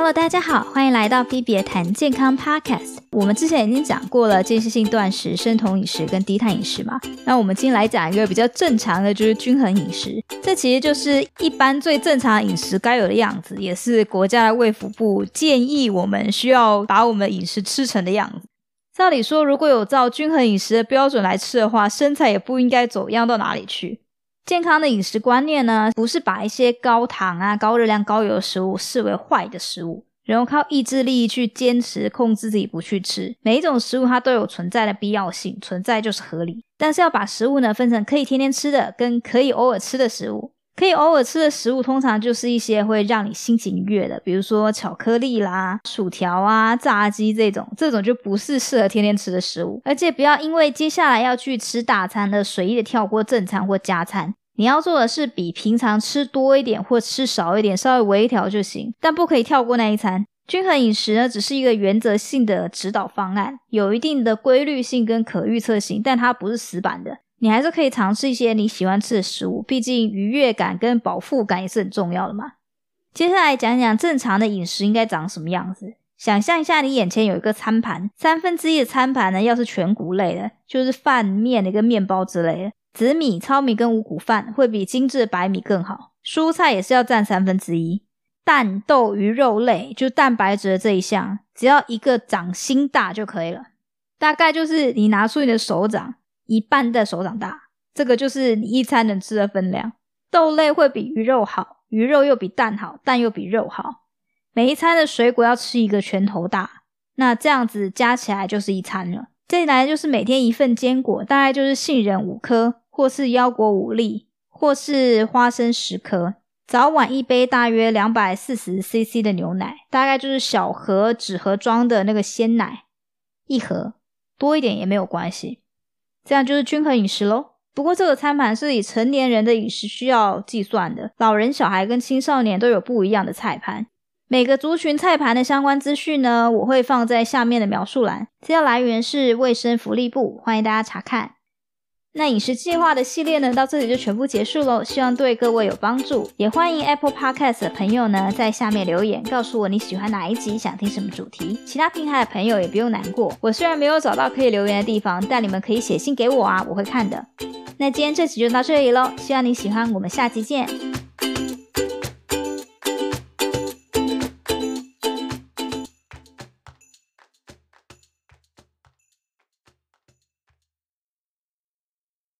Hello，大家好，欢迎来到菲别谈健康 Podcast。我们之前已经讲过了间歇性断食、生酮饮食跟低碳饮食嘛，那我们今天来讲一个比较正常的，就是均衡饮食。这其实就是一般最正常的饮食该有的样子，也是国家的卫福部建议我们需要把我们的饮食吃成的样子。照理说，如果有照均衡饮食的标准来吃的话，身材也不应该走样到哪里去。健康的饮食观念呢，不是把一些高糖啊、高热量、高油的食物视为坏的食物，然后靠意志力去坚持控制自己不去吃。每一种食物它都有存在的必要性，存在就是合理。但是要把食物呢分成可以天天吃的跟可以偶尔吃的食物。可以偶尔吃的食物，通常就是一些会让你心情愉悦的，比如说巧克力啦、薯条啊、炸鸡这种，这种就不是适合天天吃的食物。而且不要因为接下来要去吃大餐而随意的跳过正餐或加餐。你要做的是比平常吃多一点或吃少一点，稍微微调就行，但不可以跳过那一餐。均衡饮食呢，只是一个原则性的指导方案，有一定的规律性跟可预测性，但它不是死板的。你还是可以尝试一些你喜欢吃的食物，毕竟愉悦感跟饱腹感也是很重要的嘛。接下来讲讲正常的饮食应该长什么样子。想象一下，你眼前有一个餐盘，三分之一的餐盘呢，要是全谷类的，就是饭、面的跟面包之类的。紫米、糙米跟五谷饭会比精致白米更好。蔬菜也是要占三分之一。蛋、豆、鱼、肉类，就蛋白质的这一项，只要一个掌心大就可以了。大概就是你拿出你的手掌一半的手掌大，这个就是你一餐能吃的分量。豆类会比鱼肉好，鱼肉又比蛋好，蛋又比肉好。每一餐的水果要吃一个拳头大，那这样子加起来就是一餐了。再来就是每天一份坚果，大概就是杏仁五颗。或是腰果五粒，或是花生十颗，早晚一杯大约两百四十 CC 的牛奶，大概就是小盒纸盒装的那个鲜奶一盒，多一点也没有关系，这样就是均衡饮食喽。不过这个餐盘是以成年人的饮食需要计算的，老人、小孩跟青少年都有不一样的菜盘。每个族群菜盘的相关资讯呢，我会放在下面的描述栏，资料来源是卫生福利部，欢迎大家查看。那饮食计划的系列呢，到这里就全部结束喽。希望对各位有帮助，也欢迎 Apple Podcast 的朋友呢，在下面留言告诉我你喜欢哪一集，想听什么主题。其他平台的朋友也不用难过，我虽然没有找到可以留言的地方，但你们可以写信给我啊，我会看的。那今天这集就到这里喽，希望你喜欢，我们下期见。